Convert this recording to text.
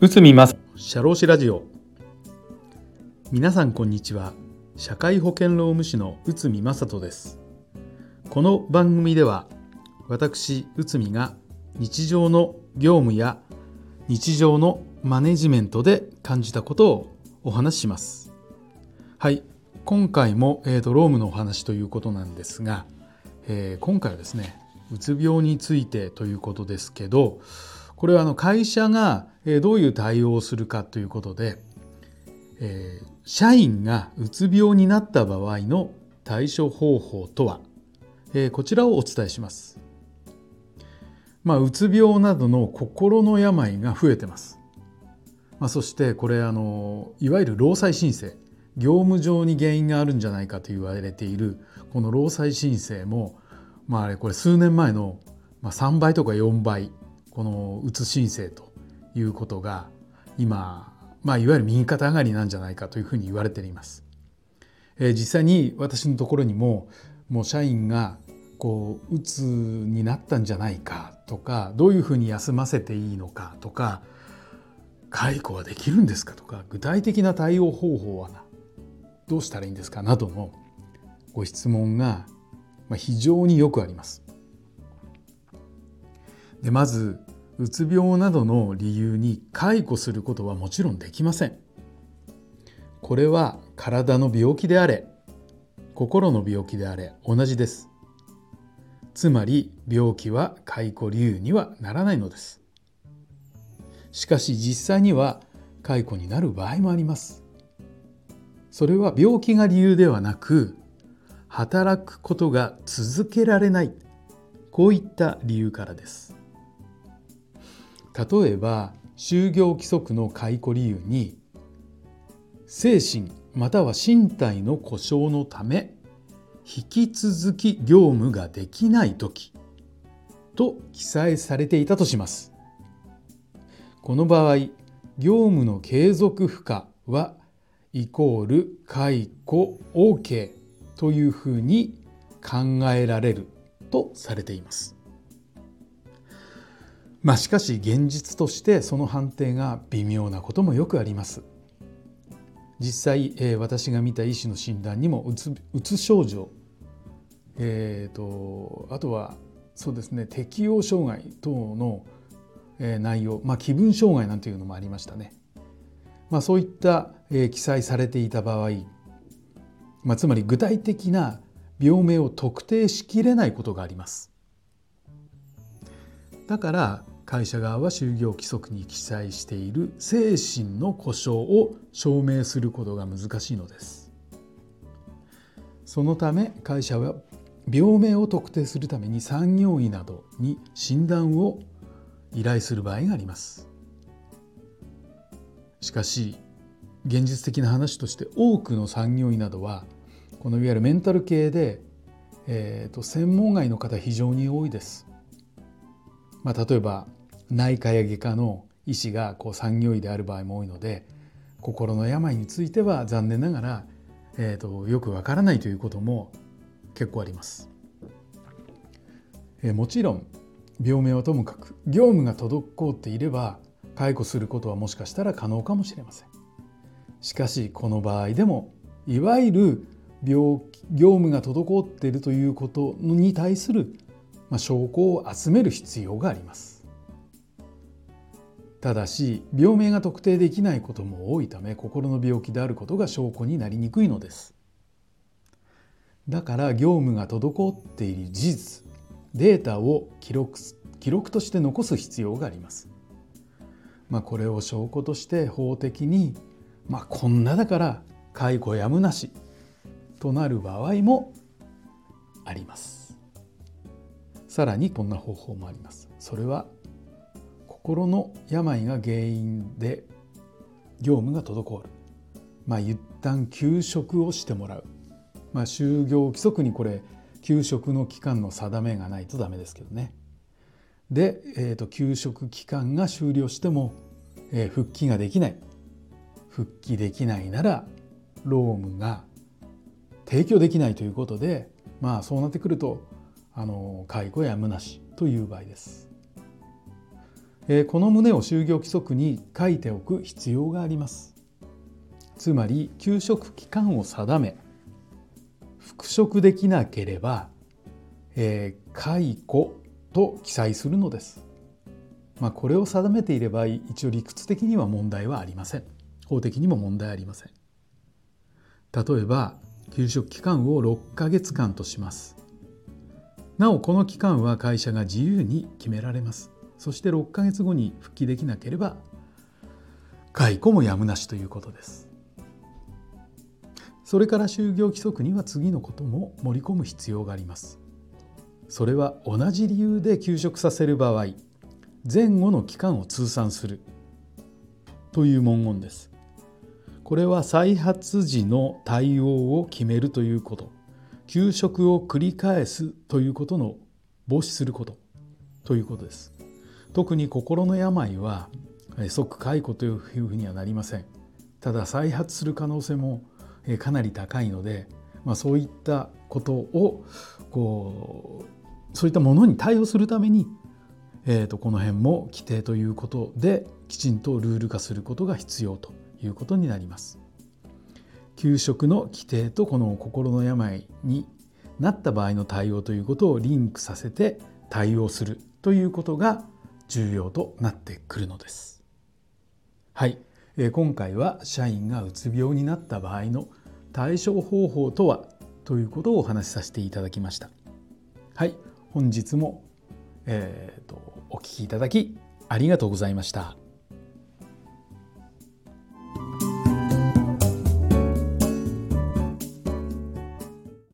内海正社労士ラジオ。皆さんこんにちは。社会保険労務士の内海正人です。この番組では私内海が日常の業務や日常のマネジメントで感じたことをお話しします。はい。今回も、えーと、労務のお話ということなんですが、えー、今回はですねうつ病についてということですけどこれはあの会社がどういう対応をするかということで、えー、社員がうつ病になった場合の対処方法とは、えー、こちらをお伝えします。まあ、うつ病などの心の病が増えてます。まあ、そしてこれあのいわゆる労災申請業務上に原因があるんじゃないかと言われているこの労災申請も、まあ、あれこれ数年前の3倍とか4倍このうつ申請ということが今、まあ、いわゆる右肩上がりなんじゃないかというふうに言われています。えー、実際に私のところにももう社員がこううつになったんじゃないかとかどういうふうに休ませていいのかとか解雇はできるんですかとか具体的な対応方法はどうしたらいいんですかなどのご質問がま非常によくあります。でまずうつ病などの理由に解雇することはもちろんできません。これは体の病気であれ心の病気であれ同じです。つまり病気は解雇理由にはならないのです。しかし実際には解雇になる場合もあります。それは病気が理由ではなく働くことが続けられないこういった理由からです。例えば就業規則の解雇理由に精神または身体の故障のため引き続き業務ができない時と記載されていたとします。この場合業務の継続不可はイコール解雇 OK というふうに考えられるとされています。まあしかし現実としてその判定が微妙なこともよくあります。実際、えー、私が見た医師の診断にもうつうつ症状、えーと、あとはそうですね適応障害等の、えー、内容、まあ、気分障害なんていうのもありましたね。まあ、そういった、えー、記載されていた場合、まあ、つまり具体的な病名を特定しきれないことがあります。だから会社側は就業規則に記載している精神の故障を証明することが難しいのですそのため会社は病名を特定するために産業医などに診断を依頼する場合がありますしかし現実的な話として多くの産業医などはこのいわゆるメンタル系で、えーと専門外の方非常に多いです。まあ、例えば内科や外科の医師がこう産業医である場合も多いので心の病については残念ながら、えーと、よくわからないということも結構あります。えー、もちろん病名はともかく業務が滞っていれば解雇することはもしかしたら可能かもしれません。しかしこの場合でもいわゆる病業務が滞っているということに対する、証拠を集める必要があります。ただし病名が特定できないことも多いため心の病気であることが証拠になりにくいのですだから業務が滞っている事実データを記録記録として残す必要があります。まあ、これを証拠として法的に、まあ、こんなだから解雇やむなしとなる場合もあります。さらにこんな方法もあります。それは心の病が原因で業務が滞る。まあ、一旦休職をしてもらう。まあ、就業規則にこれ休職の期間の定めがないとダメですけどね。で、えーと、休職期間が終了しても、えー、復帰ができない復帰できないなら労務が提供できないということでまあそうなってくるとあの介護やむなしという場合です。え、この旨を就業規則に書いておく必要があります。つまり休職期間を定め復職できなければ、えー、解雇と記載するのです。まあ、これを定めていれば一応理屈的には問題はありません。法的にも問題ありません。例えば休職期間を6ヶ月間とします。なおこの期間は会社が自由に決められます。そして6ヶ月後に復帰できなければ解雇もやむなしということです。それから就業規則には次のことも盛り込む必要があります。それは同じ理由で休職させる場合前後の期間を通算するという文言です。これは再発時の対応を決めるということ休職を繰り返すということの防止することということです。特に心の病は即解雇というふうにはなりません。ただ再発する可能性もかなり高いので、まあ、そういったことをこうそういったものに対応するために、えー、とこの辺も規定ということできちんとルール化することが必要ということになります。給食の規定とこの心の病になった場合の対応ということをリンクさせて対応するということが重要となってくるのです。はい、え今回は社員がうつ病になった場合の対処方法とはということをお話しさせていただきました。はい、本日も、えーと、とお聞きいただきありがとうございました。